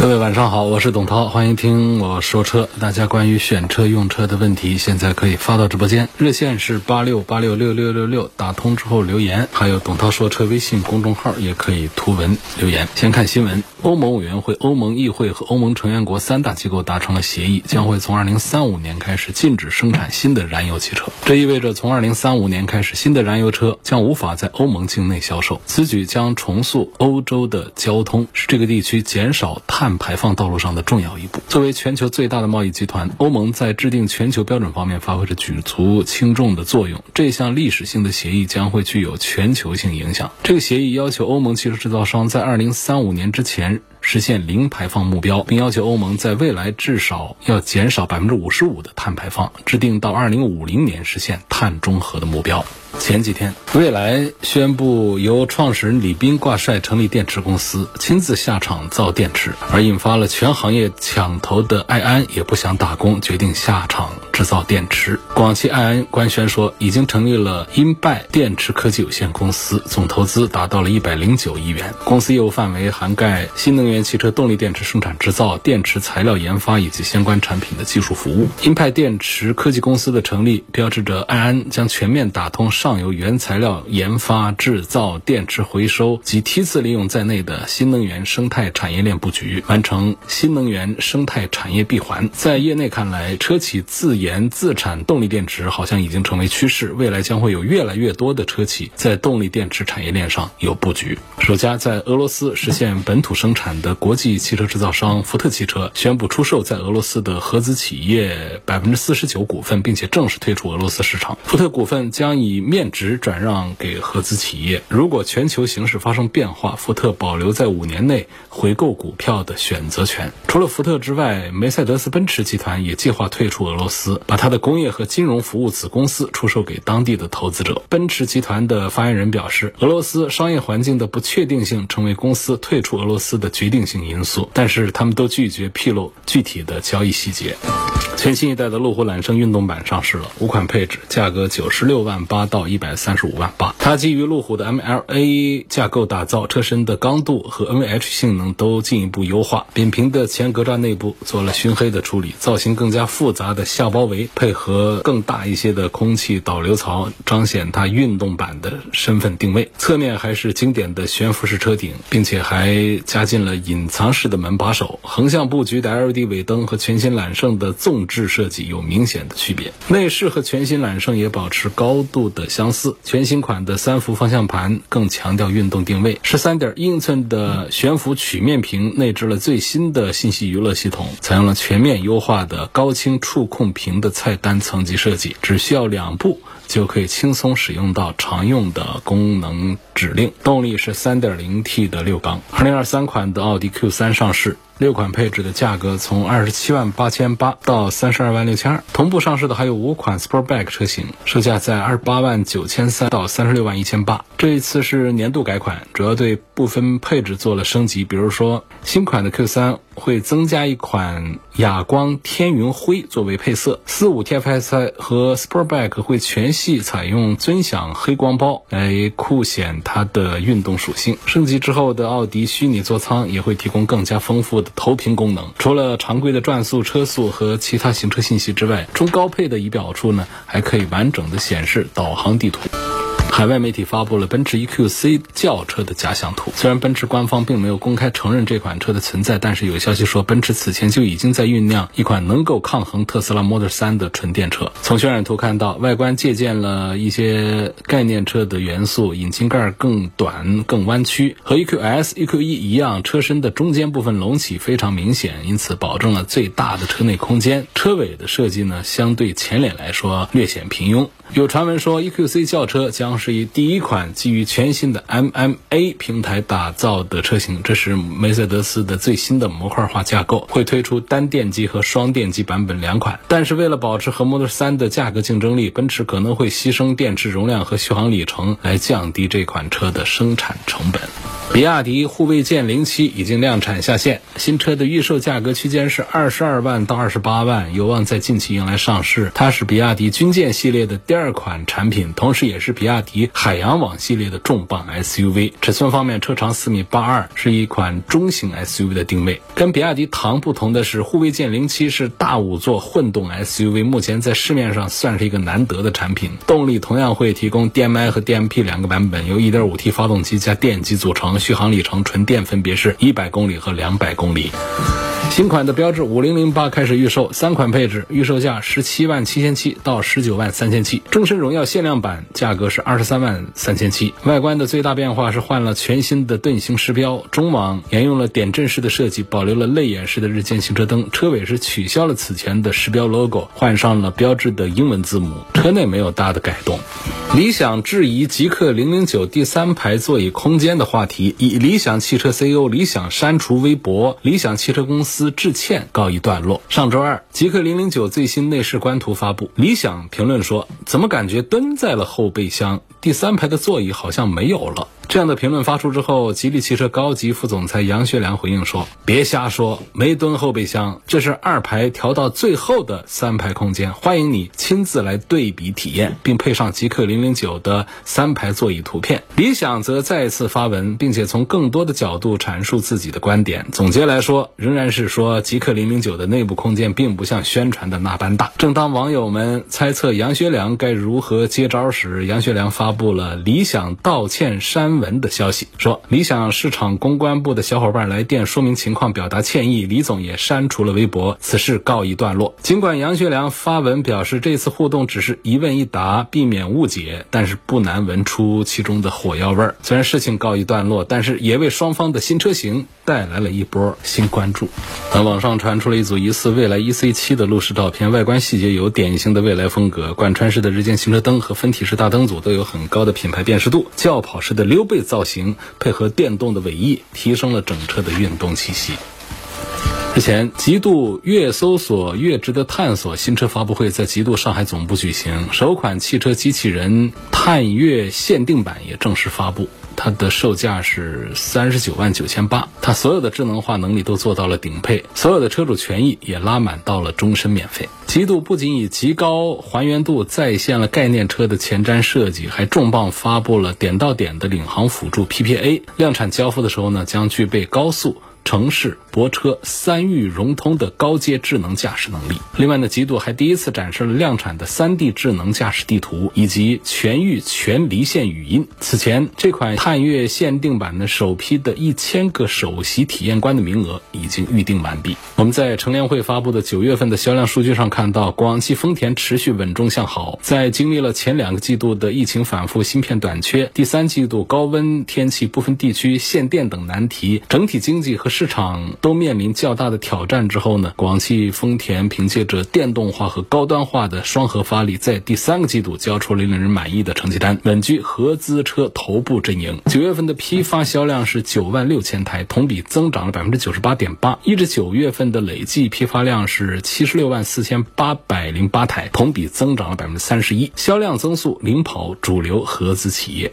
各位晚上好，我是董涛，欢迎听我说车。大家关于选车用车的问题，现在可以发到直播间，热线是八六八六六六六六，打通之后留言，还有董涛说车微信公众号也可以图文留言。先看新闻，欧盟委员会、欧盟议会和欧盟成员国三大机构达成了协议，将会从二零三五年开始禁止生产新的燃油汽车。这意味着从二零三五年开始，新的燃油车将无法在欧盟境内销售。此举将重塑欧洲的交通，使这个地区减少碳。排放道路上的重要一步。作为全球最大的贸易集团，欧盟在制定全球标准方面发挥着举足轻重的作用。这项历史性的协议将会具有全球性影响。这个协议要求欧盟汽车制造商在2035年之前实现零排放目标，并要求欧盟在未来至少要减少55%的碳排放，制定到2050年实现碳中和的目标。前几天，蔚来宣布由创始人李斌挂帅成立电池公司，亲自下厂造电池，而引发了全行业抢头的爱安也不想打工，决定下厂制造电池。广汽爱安官宣说，已经成立了英拜电池科技有限公司，总投资达到了一百零九亿元。公司业务范围涵盖新能源汽车动力电池生产制造、电池材料研发以及相关产品的技术服务。英派电池科技公司的成立，标志着爱安将全面打通上游原材料研发、制造、电池回收及梯次利用在内的新能源生态产业链布局，完成新能源生态产业闭环。在业内看来，车企自研自产动力电池好像已经成为趋势，未来将会有越来越多的车企在动力电池产业链上有布局。首家在俄罗斯实现本土生产的国际汽车制造商福特汽车宣布出售在俄罗斯的合资企业百分之四十九股份，并且正式退出俄罗斯市场。福特股份将以面值转让给合资企业。如果全球形势发生变化，福特保留在五年内回购股票的选择权。除了福特之外，梅赛德斯奔驰集团也计划退出俄罗斯，把它的工业和金融服务子公司出售给当地的投资者。奔驰集团的发言人表示，俄罗斯商业环境的不确定性成为公司退出俄罗斯的决定性因素，但是他们都拒绝披露具体的交易细节。全新一代的路虎揽胜运动版上市了，五款配置，价格九十六万八到一百三十五万八。它基于路虎的 MLA 架构打造，车身的刚度和 NVH 性能都进一步优化。扁平的前格栅内部做了熏黑的处理，造型更加复杂的下包围配合更大一些的空气导流槽，彰显它运动版的身份定位。侧面还是经典的悬浮式车顶，并且还加进了隐藏式的门把手。横向布局的 LED 尾灯和全新揽胜的纵置设计有明显的区别。内饰和全新揽胜也保持高度的相似。全新款的三幅方向盘更强调运动定位，十三点英寸的悬浮曲面屏内置了最新的信息娱乐系统，采用了全面优化的高清触控屏的菜单层级设计，只需要两步就可以轻松使用到常用的功能指令。动力是三点零 T 的六缸。二零二三款的奥迪 Q 三上市。六款配置的价格从二十七万八千八到三十二万六千二，同步上市的还有五款 Sportback 车型，售价在二十八万九千三到三十六万一千八。这一次是年度改款，主要对部分配置做了升级，比如说新款的 Q 三会增加一款哑光天云灰作为配色，四五 TFSI 和 Sportback 会全系采用尊享黑光包来酷显它的运动属性。升级之后的奥迪虚拟座舱也会提供更加丰富的。投屏功能，除了常规的转速、车速和其他行车信息之外，中高配的仪表处呢，还可以完整的显示导航地图。海外媒体发布了奔驰 EQC 轿车的假想图。虽然奔驰官方并没有公开承认这款车的存在，但是有消息说，奔驰此前就已经在酝酿一款能够抗衡特斯拉 Model 3的纯电车。从渲染图看到，外观借鉴了一些概念车的元素，引擎盖更短、更弯曲，和 EQS、EQE 一样，车身的中间部分隆起非常明显，因此保证了最大的车内空间。车尾的设计呢，相对前脸来说略显平庸。有传闻说，EQC 轿车将是以第一款基于全新的 MMA 平台打造的车型，这是梅赛德斯的最新的模块化架构，会推出单电机和双电机版本两款。但是为了保持和 Model 3的价格竞争力，奔驰可能会牺牲电池容量和续航里程来降低这款车的生产成本。比亚迪护卫舰零七已经量产下线，新车的预售价格区间是二十二万到二十八万，有望在近期迎来上市。它是比亚迪军舰系列的第二二款产品，同时也是比亚迪海洋网系列的重磅 SUV。尺寸方面，车长四米八二，是一款中型 SUV 的定位。跟比亚迪唐不同的是，护卫舰零七是大五座混动 SUV，目前在市面上算是一个难得的产品。动力同样会提供 DMI 和 DMP 两个版本，由 1.5T 发动机加电机组成。续航里程纯电分别是一百公里和两百公里。新款的标致五零零八开始预售，三款配置，预售价十七万七千七到十九万三千七。终身荣耀限量版价格是二十三万三千七。外观的最大变化是换了全新的盾形饰标，中网沿用了点阵式的设计，保留了泪眼式的日间行车灯。车尾是取消了此前的时标 logo，换上了标志的英文字母。车内没有大的改动。理想质疑极氪零零九第三排座椅空间的话题，以理想汽车 CEO 理想删除微博，理想汽车公司致歉告一段落。上周二，极氪零零九最新内饰官图发布，理想评论说：“怎怎么感觉蹲在了后备箱？第三排的座椅好像没有了。”这样的评论发出之后，吉利汽车高级副总裁杨学良回应说：“别瞎说，没蹲后备箱，这是二排调到最后的三排空间，欢迎你亲自来对比体验，并配上极氪零零九的三排座椅图片。”理想则再次发文，并且从更多的角度阐述自己的观点。总结来说，仍然是说极氪零零九的内部空间并不像宣传的那般大。正当网友们猜测杨学良该如何接招时，杨学良发布了理想道歉删。文的消息说，理想市场公关部的小伙伴来电说明情况，表达歉意。李总也删除了微博，此事告一段落。尽管杨学良发文表示这次互动只是一问一答，避免误解，但是不难闻出其中的火药味儿。虽然事情告一段落，但是也为双方的新车型带来了一波新关注。那网上传出了一组疑似未来 EC7 的路试照片，外观细节有典型的未来风格，贯穿式的日间行车灯和分体式大灯组都有很高的品牌辨识度，轿跑式的溜。背造型配合电动的尾翼，提升了整车的运动气息。日前，极度越搜索越值得探索新车发布会在极度上海总部举行，首款汽车机器人探月限定版也正式发布。它的售价是三十九万九千八，它所有的智能化能力都做到了顶配，所有的车主权益也拉满到了终身免费。极度不仅以极高还原度再现了概念车的前瞻设计，还重磅发布了点到点的领航辅助 PPA，量产交付的时候呢，将具备高速。城市泊车三域融通的高阶智能驾驶能力。另外呢，极度还第一次展示了量产的三 D 智能驾驶地图以及全域全离线语音。此前，这款探岳限定版的首批的一千个首席体验官的名额已经预定完毕。我们在乘联会发布的九月份的销量数据上看到，广汽丰田持续稳中向好。在经历了前两个季度的疫情反复、芯片短缺，第三季度高温天气、部分地区限电等难题，整体经济和市场都面临较大的挑战之后呢，广汽丰田凭借着电动化和高端化的双核发力，在第三个季度交出了令人满意的成绩单，稳居合资车头部阵营。九月份的批发销量是九万六千台，同比增长了百分之九十八点八，一至九月份的累计批发量是七十六万四千八百零八台，同比增长了百分之三十一，销量增速领跑主流合资企业。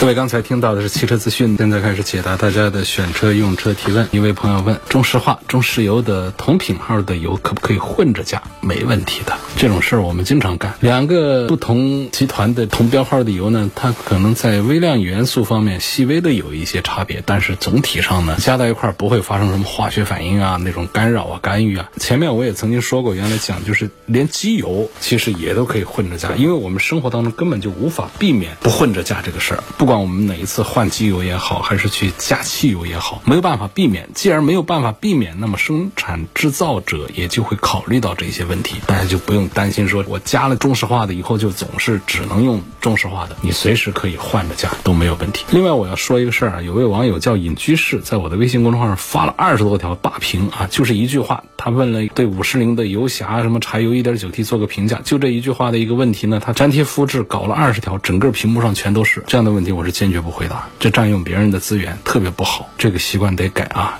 各位刚才听到的是汽车资讯，现在开始解答大家的选车用车提问。一位朋友问：中石化、中石油的同品号的油可不可以混着加？没问题的，这种事儿我们经常干。两个不同集团的同标号的油呢，它可能在微量元素方面细微的有一些差别，但是总体上呢，加到一块儿不会发生什么化学反应啊，那种干扰啊、干预啊。前面我也曾经说过，原来讲就是连机油其实也都可以混着加，因为我们生活当中根本就无法避免不混着加这个事儿。不不管我们哪一次换机油也好，还是去加汽油也好，没有办法避免。既然没有办法避免，那么生产制造者也就会考虑到这些问题，大家就不用担心说我加了中石化的以后就总是只能用中石化的，你随时可以换着加都没有问题。另外我要说一个事儿啊，有位网友叫隐居士，在我的微信公众号上发了二十多条霸屏啊，就是一句话，他问了对五十铃的游侠什么柴油一点九 T 做个评价，就这一句话的一个问题呢，他粘贴复制搞了二十条，整个屏幕上全都是这样的问题，我是坚决不回答，这占用别人的资源特别不好，这个习惯得改啊。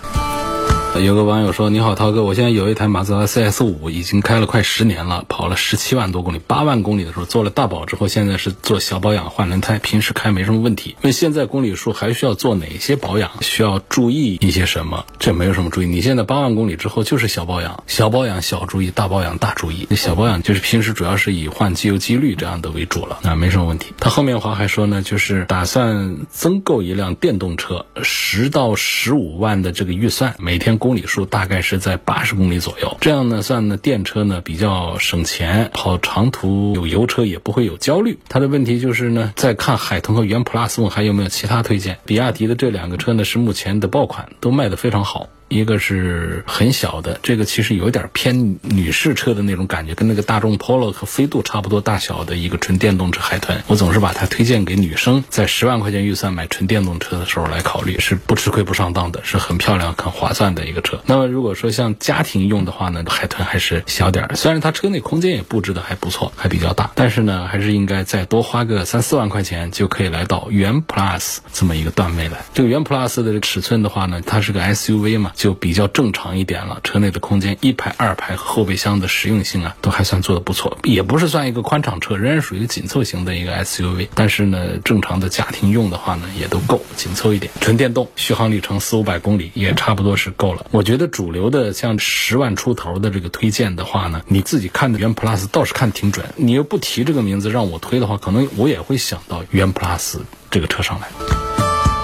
有个网友说：“你好，涛哥，我现在有一台马自达 CS 五，已经开了快十年了，跑了十七万多公里，八万公里的时候做了大保之后，现在是做小保养换轮胎，平时开没什么问题。问现在公里数还需要做哪些保养？需要注意一些什么？这没有什么注意。你现在八万公里之后就是小保养，小保养小注意，大保养大注意。那小保养就是平时主要是以换机油机滤这样的为主了，那没什么问题。他后面话还说呢，就是打算增购一辆电动车，十到十五万的这个预算，每天公里数大概是在八十公里左右，这样呢算呢电车呢比较省钱，跑长途有油车也不会有焦虑。它的问题就是呢，再看海豚和元 Plus 问还有没有其他推荐。比亚迪的这两个车呢是目前的爆款，都卖得非常好。一个是很小的，这个其实有点偏女士车的那种感觉，跟那个大众 Polo 和飞度差不多大小的一个纯电动车海豚。我总是把它推荐给女生，在十万块钱预算买纯电动车的时候来考虑，是不吃亏不上当的，是很漂亮、很划算的一个车。那么如果说像家庭用的话呢，海豚还是小点儿，虽然它车内空间也布置的还不错，还比较大，但是呢，还是应该再多花个三四万块钱就可以来到元 Plus 这么一个段位来。这个元 Plus 的尺寸的话呢，它是个 SUV 嘛。就比较正常一点了，车内的空间一排、二排和后备箱的实用性啊，都还算做的不错，也不是算一个宽敞车，仍然属于紧凑型的一个 SUV。但是呢，正常的家庭用的话呢，也都够紧凑一点。纯电动，续航里程四五百公里也差不多是够了。我觉得主流的像十万出头的这个推荐的话呢，你自己看的元 Plus 倒是看挺准。你又不提这个名字让我推的话，可能我也会想到元 Plus 这个车上来。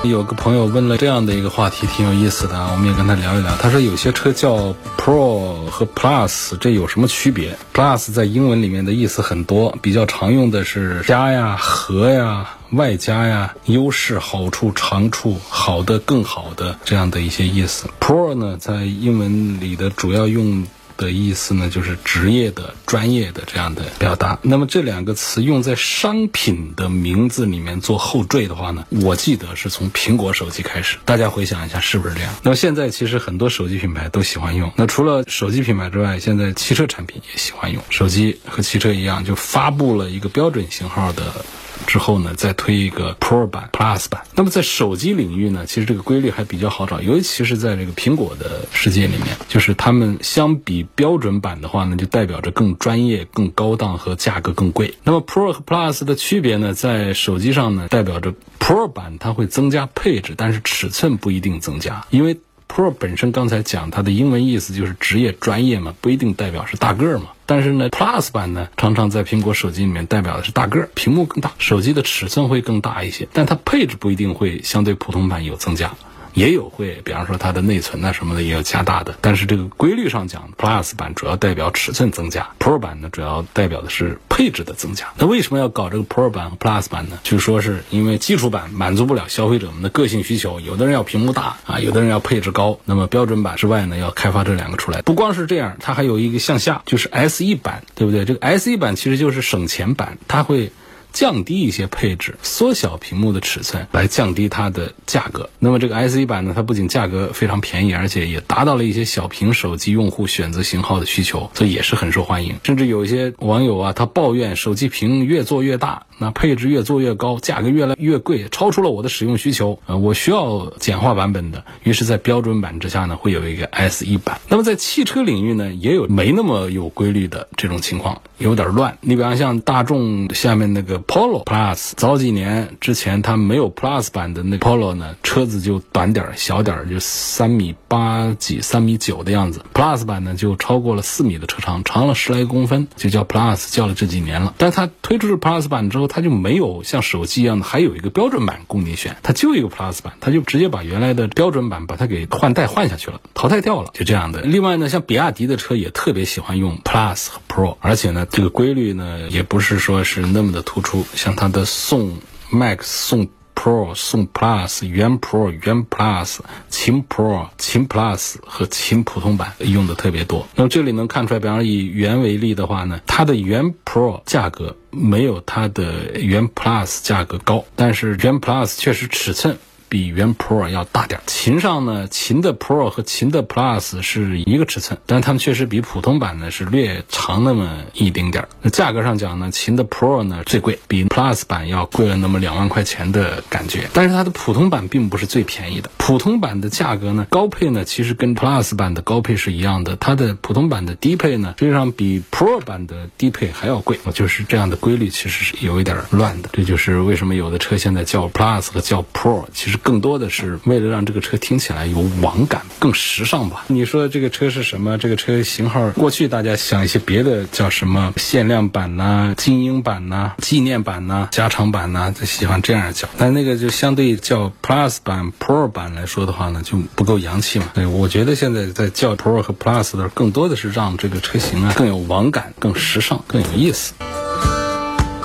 有个朋友问了这样的一个话题，挺有意思的啊，我们也跟他聊一聊。他说有些车叫 Pro 和 Plus，这有什么区别？Plus 在英文里面的意思很多，比较常用的是加呀、和呀、外加呀、优势、好处、长处、好的、更好的这样的一些意思。Pro 呢，在英文里的主要用。的意思呢，就是职业的、专业的这样的表达。那么这两个词用在商品的名字里面做后缀的话呢，我记得是从苹果手机开始。大家回想一下，是不是这样？那么现在其实很多手机品牌都喜欢用。那除了手机品牌之外，现在汽车产品也喜欢用。手机和汽车一样，就发布了一个标准型号的。之后呢，再推一个 Pro 版、Plus 版。那么在手机领域呢，其实这个规律还比较好找，尤其是在这个苹果的世界里面，就是他们相比标准版的话呢，就代表着更专业、更高档和价格更贵。那么 Pro 和 Plus 的区别呢，在手机上呢，代表着 Pro 版它会增加配置，但是尺寸不一定增加，因为。Pro 本身刚才讲它的英文意思就是职业专业嘛，不一定代表是大个儿嘛。但是呢，Plus 版呢，常常在苹果手机里面代表的是大个儿，屏幕更大，手机的尺寸会更大一些，但它配置不一定会相对普通版有增加。也有会，比方说它的内存啊什么的也有加大的，但是这个规律上讲，Plus 版主要代表尺寸增加，Pro 版呢主要代表的是配置的增加。那为什么要搞这个 Pro 版和 Plus 版呢？就说是因为基础版满足不了消费者们的个性需求，有的人要屏幕大啊，有的人要配置高。那么标准版之外呢，要开发这两个出来。不光是这样，它还有一个向下，就是 SE 版，对不对？这个 SE 版其实就是省钱版，它会。降低一些配置，缩小屏幕的尺寸，来降低它的价格。那么这个 S E 版呢，它不仅价格非常便宜，而且也达到了一些小屏手机用户选择型号的需求，所以也是很受欢迎。甚至有一些网友啊，他抱怨手机屏越做越大，那配置越做越高，价格越来越贵，超出了我的使用需求。呃，我需要简化版本的。于是，在标准版之下呢，会有一个 S E 版。那么在汽车领域呢，也有没那么有规律的这种情况，有点乱。你比方像大众下面那个。Polo Plus 早几年之前，它没有 Plus 版的那 Polo 呢，车子就短点儿、小点儿，就三米八几、三米九的样子。Plus 版呢就超过了四米的车长，长了十来公分，就叫 Plus，叫了这几年了。但它推出 Plus 版之后，它就没有像手机一样的还有一个标准版供你选，它就一个 Plus 版，它就直接把原来的标准版把它给换代换下去了，淘汰掉了，就这样的。另外呢，像比亚迪的车也特别喜欢用 Plus 和 Pro，而且呢，这个规律呢也不是说是那么的突出。像它的宋 Max、宋 Pro 宋 Plus，元 Pro 元 Plus，秦 Pro 秦 Plus 和秦普通版用的特别多。那么这里能看出来，比方以元为例的话呢，它的元 Pro 价格没有它的元 Plus 价格高，但是元 Plus 确实尺寸。比原 Pro 要大点。琴上呢，琴的 Pro 和琴的 Plus 是一个尺寸，但它们确实比普通版呢是略长那么一丁点儿。那价格上讲呢，琴的 Pro 呢最贵，比 Plus 版要贵了那么两万块钱的感觉。但是它的普通版并不是最便宜的，普通版的价格呢，高配呢其实跟 Plus 版的高配是一样的，它的普通版的低配呢实际上比 Pro 版的低配还要贵。就是这样的规律其实是有一点乱的。这就是为什么有的车现在叫 Plus 和叫 Pro，其实。更多的是为了让这个车听起来有网感，更时尚吧。你说这个车是什么？这个车型号，过去大家想一些别的叫什么限量版呐、精英版呐、纪念版呐、加长版呐，就喜欢这样叫。但那个就相对叫 Plus 版、Pro 版来说的话呢，就不够洋气嘛。对，我觉得现在在叫 Pro 和 Plus 的，更多的是让这个车型啊更有网感、更时尚、更有意思。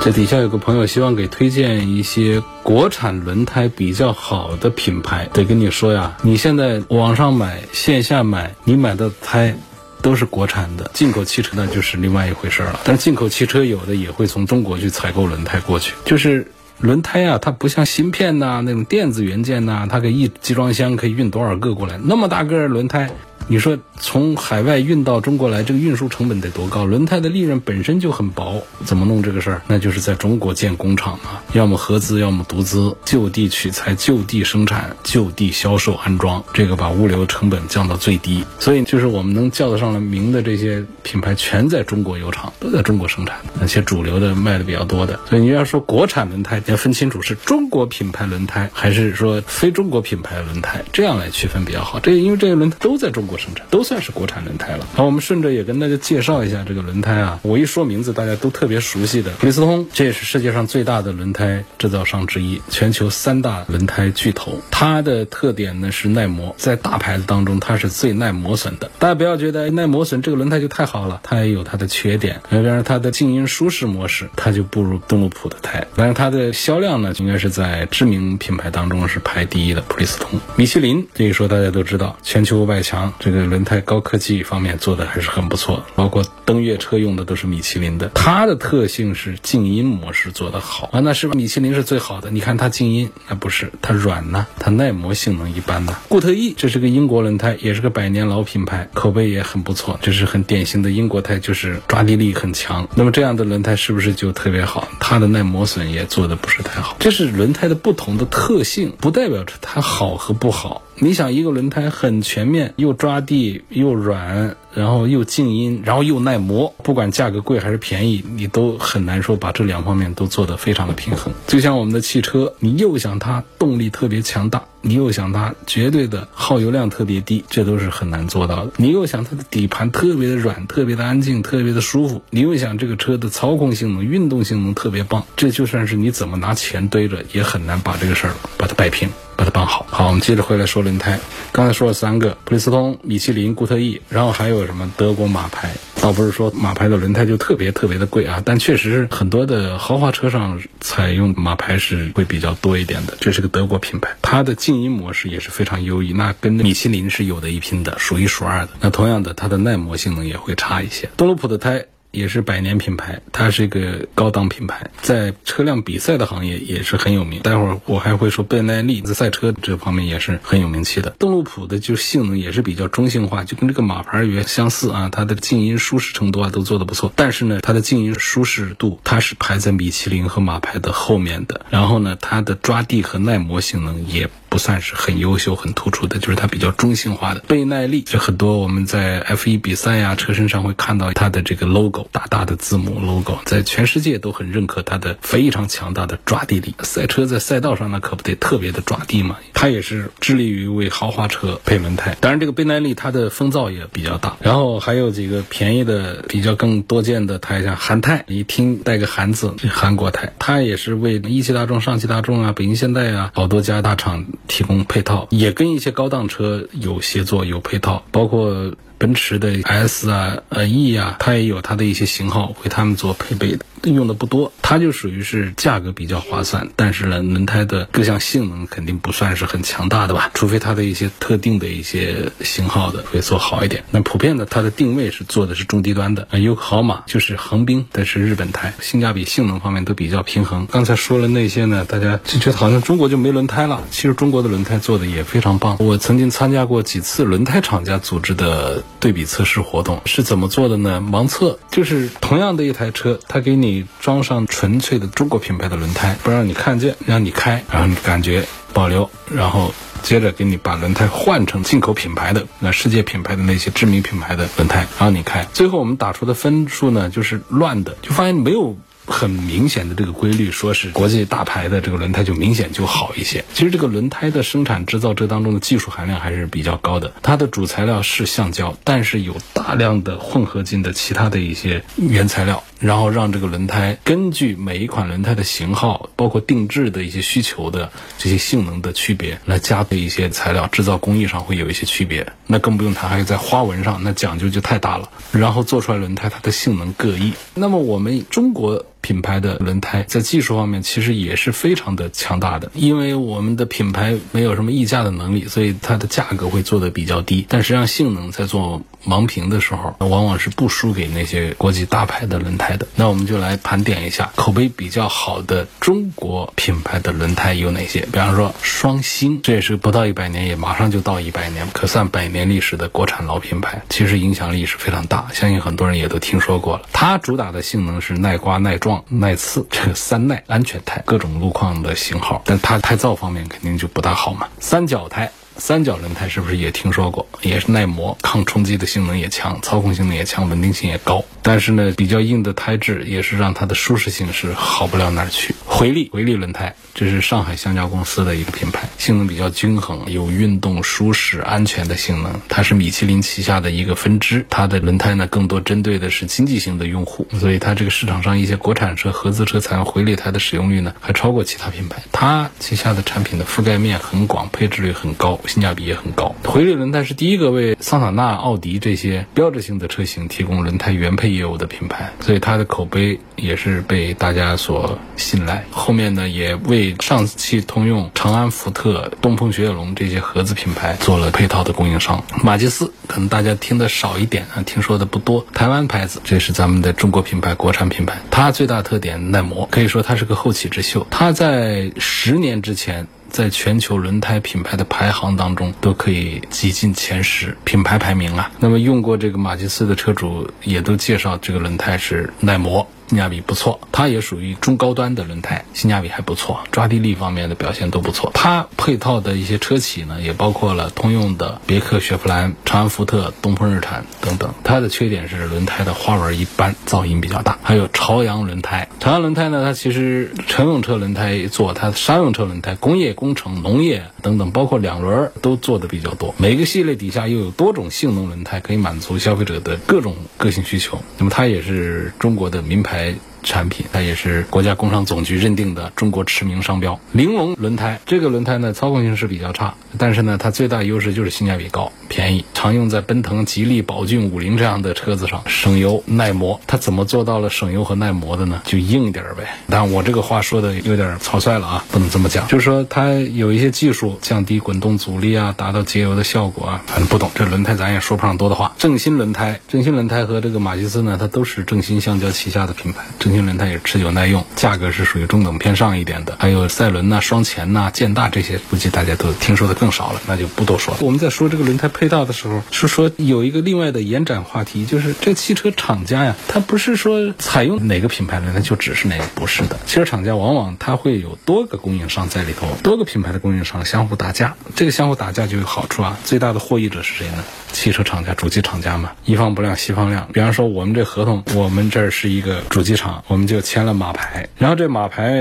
这底下有个朋友希望给推荐一些国产轮胎比较好的品牌，得跟你说呀，你现在网上买、线下买，你买的胎都是国产的，进口汽车那就是另外一回事了。但是进口汽车有的也会从中国去采购轮胎过去，就是轮胎啊，它不像芯片呐那种电子元件呐，它可以一集装箱可以运多少个过来，那么大个轮胎。你说从海外运到中国来，这个运输成本得多高？轮胎的利润本身就很薄，怎么弄这个事儿？那就是在中国建工厂嘛，要么合资，要么独资，就地取材，就地生产，就地销售安装，这个把物流成本降到最低。所以就是我们能叫得上来名的这些品牌，全在中国有厂，都在中国生产。那些主流的卖的比较多的，所以你要说国产轮胎，你要分清楚是中国品牌轮胎还是说非中国品牌轮胎，这样来区分比较好。这因为这些轮胎都在中国。生产都算是国产轮胎了。好，我们顺着也跟大家介绍一下这个轮胎啊。我一说名字，大家都特别熟悉的普利司通，这也是世界上最大的轮胎制造商之一，全球三大轮胎巨头。它的特点呢是耐磨，在大牌子当中它是最耐磨损的。大家不要觉得耐磨损这个轮胎就太好了，它也有它的缺点。比方说它的静音舒适模式，它就不如邓禄普的胎。但是它的销量呢，应该是在知名品牌当中是排第一的。普利司通、米其林，这一说大家都知道，全球五百强。这个轮胎高科技方面做的还是很不错，包括登月车用的都是米其林的。它的特性是静音模式做得好啊，那是米其林是最好的。你看它静音，那不是它软呢，它耐磨性能一般呢。固特异这是个英国轮胎，也是个百年老品牌，口碑也很不错。这是很典型的英国胎，就是抓地力很强。那么这样的轮胎是不是就特别好？它的耐磨损也做的不是太好。这是轮胎的不同的特性，不代表着它好和不好。你想一个轮胎很全面，又抓地又软，然后又静音，然后又耐磨，不管价格贵还是便宜，你都很难说把这两方面都做得非常的平衡。就像我们的汽车，你又想它动力特别强大，你又想它绝对的耗油量特别低，这都是很难做到的。你又想它的底盘特别的软，特别的安静，特别的舒服，你又想这个车的操控性能、运动性能特别棒，这就算是你怎么拿钱堆着，也很难把这个事儿把它摆平。把它绑好。好，我们接着回来说轮胎。刚才说了三个：普利司通、米其林、固特异，然后还有什么德国马牌。倒不是说马牌的轮胎就特别特别的贵啊，但确实很多的豪华车上采用马牌是会比较多一点的。这是个德国品牌，它的静音模式也是非常优异，那跟米其林是有的一拼的，数一数二的。那同样的，它的耐磨性能也会差一些。东路普的胎。也是百年品牌，它是一个高档品牌，在车辆比赛的行业也是很有名。待会儿我还会说倍耐力，在赛车这方面也是很有名气的。邓禄普的就性能也是比较中性化，就跟这个马牌也相似啊，它的静音舒适程度啊都做得不错。但是呢，它的静音舒适度它是排在米其林和马牌的后面的。然后呢，它的抓地和耐磨性能也。不算是很优秀、很突出的，就是它比较中性化的倍耐力。就很多我们在 F1 比赛呀、车身上会看到它的这个 logo，大大的字母 logo，在全世界都很认可它的非常强大的抓地力。赛车在赛道上那可不得特别的抓地嘛？它也是致力于为豪华车配轮胎。当然，这个倍耐力它的风噪也比较大。然后还有几个便宜的、比较更多见的胎，像韩泰，一听带个韩字，韩国胎，它也是为一汽大众、上汽大众啊、北京现代啊好多家大厂。提供配套，也跟一些高档车有协作、有配套，包括奔驰的 S 啊、呃 E 啊，它也有它的一些型号为他们做配备的。用的不多，它就属于是价格比较划算，但是呢，轮胎的各项性能肯定不算是很强大的吧，除非它的一些特定的一些型号的会做好一点。那普遍的它的定位是做的是中低端的，啊，优豪马就是横滨，但是日本胎，性价比、性能方面都比较平衡。刚才说了那些呢，大家就觉得好像中国就没轮胎了，其实中国的轮胎做的也非常棒。我曾经参加过几次轮胎厂家组织的对比测试活动，是怎么做的呢？盲测，就是同样的一台车，它给你。装上纯粹的中国品牌的轮胎，不让你看见，让你开，然后你感觉保留，然后接着给你把轮胎换成进口品牌的、那世界品牌的那些知名品牌的轮胎，然后你开。最后我们打出的分数呢，就是乱的，就发现没有。很明显的这个规律，说是国际大牌的这个轮胎就明显就好一些。其实这个轮胎的生产制造这当中的技术含量还是比较高的。它的主材料是橡胶，但是有大量的混合进的其他的一些原材料，然后让这个轮胎根据每一款轮胎的型号，包括定制的一些需求的这些性能的区别，来加的一些材料，制造工艺上会有一些区别。那更不用谈，还有在花纹上，那讲究就太大了。然后做出来轮胎，它的性能各异。那么我们中国。品牌的轮胎在技术方面其实也是非常的强大的，因为我们的品牌没有什么溢价的能力，所以它的价格会做的比较低。但实际上性能在做盲评的时候，往往是不输给那些国际大牌的轮胎的。那我们就来盘点一下口碑比较好的中国品牌的轮胎有哪些。比方说双星，这也是不到一百年，也马上就到一百年，可算百年历史的国产老品牌，其实影响力是非常大，相信很多人也都听说过了。它主打的性能是耐刮耐撞。耐刺，这个三耐安全胎，各种路况的型号，但它胎噪方面肯定就不大好嘛。三角胎。三角轮胎是不是也听说过？也是耐磨、抗冲击的性能也强，操控性能也强，稳定性也高。但是呢，比较硬的胎质也是让它的舒适性是好不了哪儿去。回力回力轮胎，这是上海橡胶公司的一个品牌，性能比较均衡，有运动、舒适、安全的性能。它是米其林旗下的一个分支，它的轮胎呢更多针对的是经济型的用户，所以它这个市场上一些国产车、合资车采用回力胎的使用率呢还超过其他品牌。它旗下的产品的覆盖面很广，配置率很高。性价比也很高。回力轮胎是第一个为桑塔纳、奥迪这些标志性的车型提供轮胎原配业务的品牌，所以它的口碑也是被大家所信赖。后面呢，也为上汽通用、长安福特、东风雪铁龙这些合资品牌做了配套的供应商。马吉斯可能大家听的少一点啊，听说的不多。台湾牌子，这是咱们的中国品牌、国产品牌。它最大特点耐磨，可以说它是个后起之秀。它在十年之前。在全球轮胎品牌的排行当中，都可以挤进前十品牌排名啊。那么用过这个马吉斯的车主也都介绍，这个轮胎是耐磨。性价比不错，它也属于中高端的轮胎，性价比还不错，抓地力方面的表现都不错。它配套的一些车企呢，也包括了通用的别克、雪佛兰、长安福特、东风日产等等。它的缺点是轮胎的花纹一般，噪音比较大。还有朝阳轮胎，朝阳轮胎呢，它其实乘用车轮胎做，它商用车轮胎、工业工程、农业等等，包括两轮都做的比较多。每个系列底下又有多种性能轮胎，可以满足消费者的各种个性需求。那么它也是中国的名牌。right 产品，它也是国家工商总局认定的中国驰名商标。玲珑轮胎，这个轮胎呢，操控性是比较差，但是呢，它最大优势就是性价比高、便宜，常用在奔腾、吉利、宝骏、五菱这样的车子上，省油耐磨。它怎么做到了省油和耐磨的呢？就硬点儿呗。但我这个话说的有点草率了啊，不能这么讲。就是说它有一些技术，降低滚动阻力啊，达到节油的效果啊。反正不懂这轮胎，咱也说不上多的话。正新轮胎，正新轮胎和这个马吉斯呢，它都是正新橡胶旗下的品牌。正新轮胎也持久耐用，价格是属于中等偏上一点的。还有赛轮呐、双前呐、建大这些，估计大家都听说的更少了，那就不多说了。我们在说这个轮胎配套的时候，是说有一个另外的延展话题，就是这汽车厂家呀，它不是说采用哪个品牌轮胎就只是哪个，不是的。汽车厂家往往它会有多个供应商在里头，多个品牌的供应商相互打架，这个相互打架就有好处啊。最大的获益者是谁呢？汽车厂家、主机厂家嘛，一方不亮西方亮。比方说我们这合同，我们这儿是一个主机厂，我们就签了马牌，然后这马牌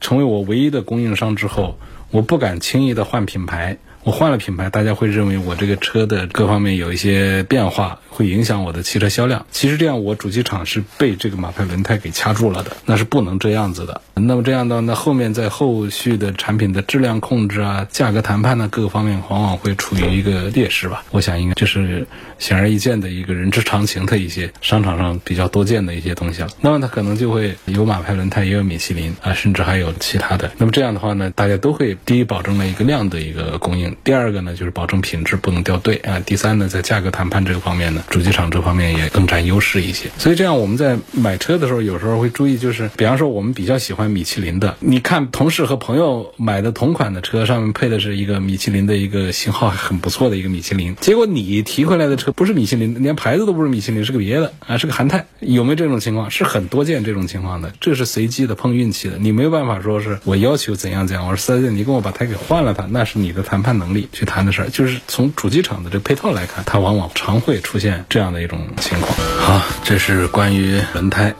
成为我唯一的供应商之后，我不敢轻易的换品牌。我换了品牌，大家会认为我这个车的各方面有一些变化，会影响我的汽车销量。其实这样，我主机厂是被这个马牌轮胎给掐住了的，那是不能这样子的。那么这样的，那后面在后续的产品的质量控制啊、价格谈判呢，各个方面往往会处于一个劣势吧。我想应该这是显而易见的一个人之常情的一些商场上比较多见的一些东西了。那么它可能就会有马牌轮胎，也有米其林啊，甚至还有其他的。那么这样的话呢，大家都会第一保证了一个量的一个供应，第二个呢就是保证品质不能掉队啊，第三呢在价格谈判这个方面呢，主机厂这方面也更占优势一些。所以这样我们在买车的时候，有时候会注意，就是比方说我们比较喜欢米其林的，你看同事和朋友买的同款的车，上面配的是一个米其林的一个型号很不错的一个米其林，结果你提回来的车不是米其林，连牌子都不是米其林，是个别的啊，是个韩泰，有没有这种情况？是很多见这种情况的，这是随机的碰运气的，你没有办法说是我要求怎样怎样，我说四 S 店你跟我把它给换了它，那是你的谈判能力去谈的事儿。就是从主机厂的这配套来看，它往往常会出现这样的一种情况。好，这是关于轮胎。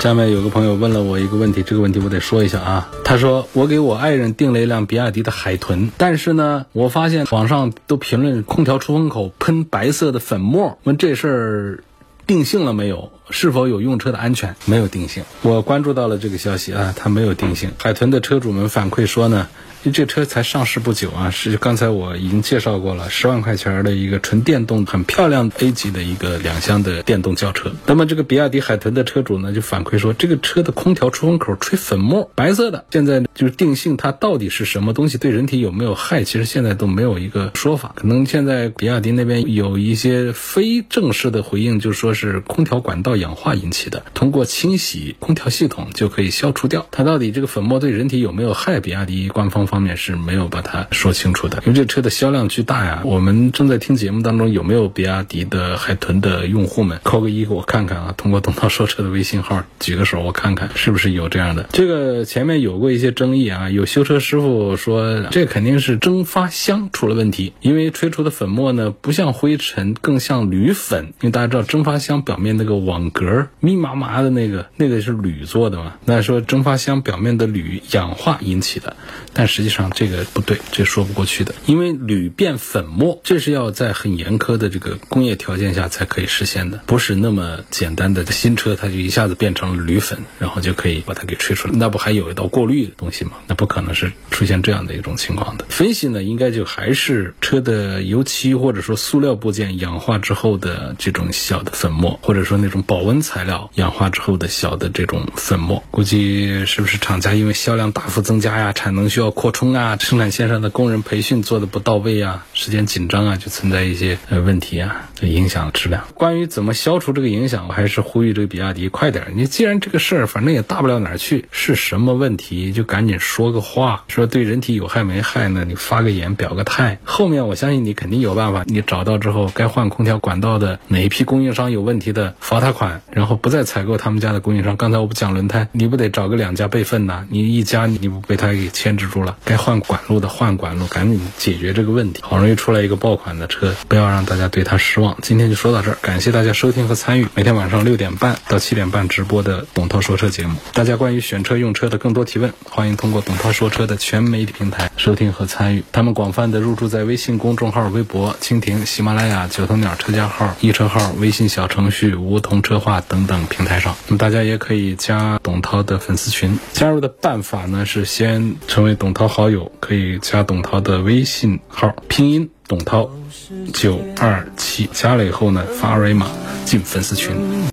下面有个朋友问了我一个问题，这个问题我得说一下啊。他说我给我爱人订了一辆比亚迪的海豚，但是呢，我发现网上都评论空调出风口喷白色的粉末，问这事儿定性了没有？是否有用车的安全？没有定性。我关注到了这个消息啊，它没有定性。海豚的车主们反馈说呢。因为这车才上市不久啊，是刚才我已经介绍过了，十万块钱的一个纯电动、很漂亮 A 级的一个两厢的电动轿车。那么这个比亚迪海豚的车主呢，就反馈说，这个车的空调出风口吹粉末，白色的。现在就是定性它到底是什么东西，对人体有没有害，其实现在都没有一个说法。可能现在比亚迪那边有一些非正式的回应，就说是空调管道氧化引起的，通过清洗空调系统就可以消除掉。它到底这个粉末对人体有没有害？比亚迪官方。方面是没有把它说清楚的，因为这车的销量巨大呀。我们正在听节目当中，有没有比亚迪的海豚的用户们扣个一给我看看啊？通过董涛说车的微信号举个手，我看看是不是有这样的。这个前面有过一些争议啊，有修车师傅说这肯定是蒸发箱出了问题，因为吹出的粉末呢不像灰尘，更像铝粉。因为大家知道蒸发箱表面那个网格密麻麻的那个，那个是铝做的嘛？那说蒸发箱表面的铝氧化引起的，但是。实际上这个不对，这说不过去的，因为铝变粉末，这是要在很严苛的这个工业条件下才可以实现的，不是那么简单的新车它就一下子变成了铝粉，然后就可以把它给吹出来，那不还有一道过滤的东西吗？那不可能是出现这样的一种情况的。分析呢，应该就还是车的油漆或者说塑料部件氧化之后的这种小的粉末，或者说那种保温材料氧化之后的小的这种粉末，估计是不是厂家因为销量大幅增加呀，产能需要扩。冲啊！生产线上的工人培训做的不到位啊，时间紧张啊，就存在一些呃问题啊，就影响了质量。关于怎么消除这个影响，我还是呼吁这个比亚迪快点。你既然这个事儿反正也大不了哪儿去，是什么问题就赶紧说个话，说对人体有害没害呢？你发个言表个态，后面我相信你肯定有办法。你找到之后，该换空调管道的哪一批供应商有问题的，罚他款，然后不再采购他们家的供应商。刚才我不讲轮胎，你不得找个两家备份呐？你一家你不被他给牵制住了？该换管路的换管路，赶紧解决这个问题。好容易出来一个爆款的车，不要让大家对它失望。今天就说到这儿，感谢大家收听和参与每天晚上六点半到七点半直播的董涛说车节目。大家关于选车用车的更多提问，欢迎通过董涛说车的全媒体平台收听和参与。他们广泛的入驻在微信公众号、微博、蜻蜓、喜马拉雅、九头鸟车家号、易车号、微信小程序、梧桐车话等等平台上。那么大家也可以加董涛的粉丝群，加入的办法呢是先成为董涛好友。可以加董涛的微信号，拼音董涛九二七，加了以后呢，发二维码进粉丝群。